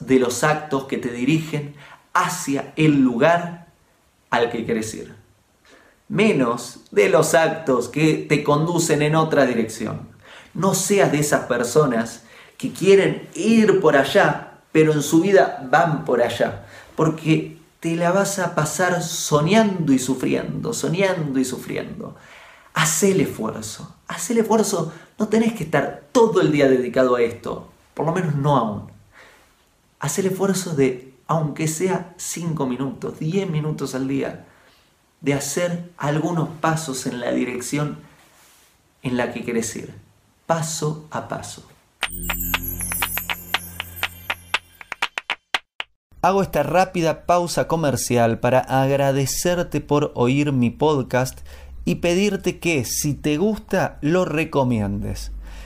de los actos que te dirigen hacia el lugar al que quieres ir. Menos de los actos que te conducen en otra dirección. No seas de esas personas que quieren ir por allá, pero en su vida van por allá. Porque te la vas a pasar soñando y sufriendo, soñando y sufriendo. Haz el esfuerzo, haz el esfuerzo. No tenés que estar todo el día dedicado a esto, por lo menos no aún. Haz el esfuerzo de, aunque sea 5 minutos, 10 minutos al día, de hacer algunos pasos en la dirección en la que querés ir, paso a paso. Hago esta rápida pausa comercial para agradecerte por oír mi podcast y pedirte que si te gusta lo recomiendes.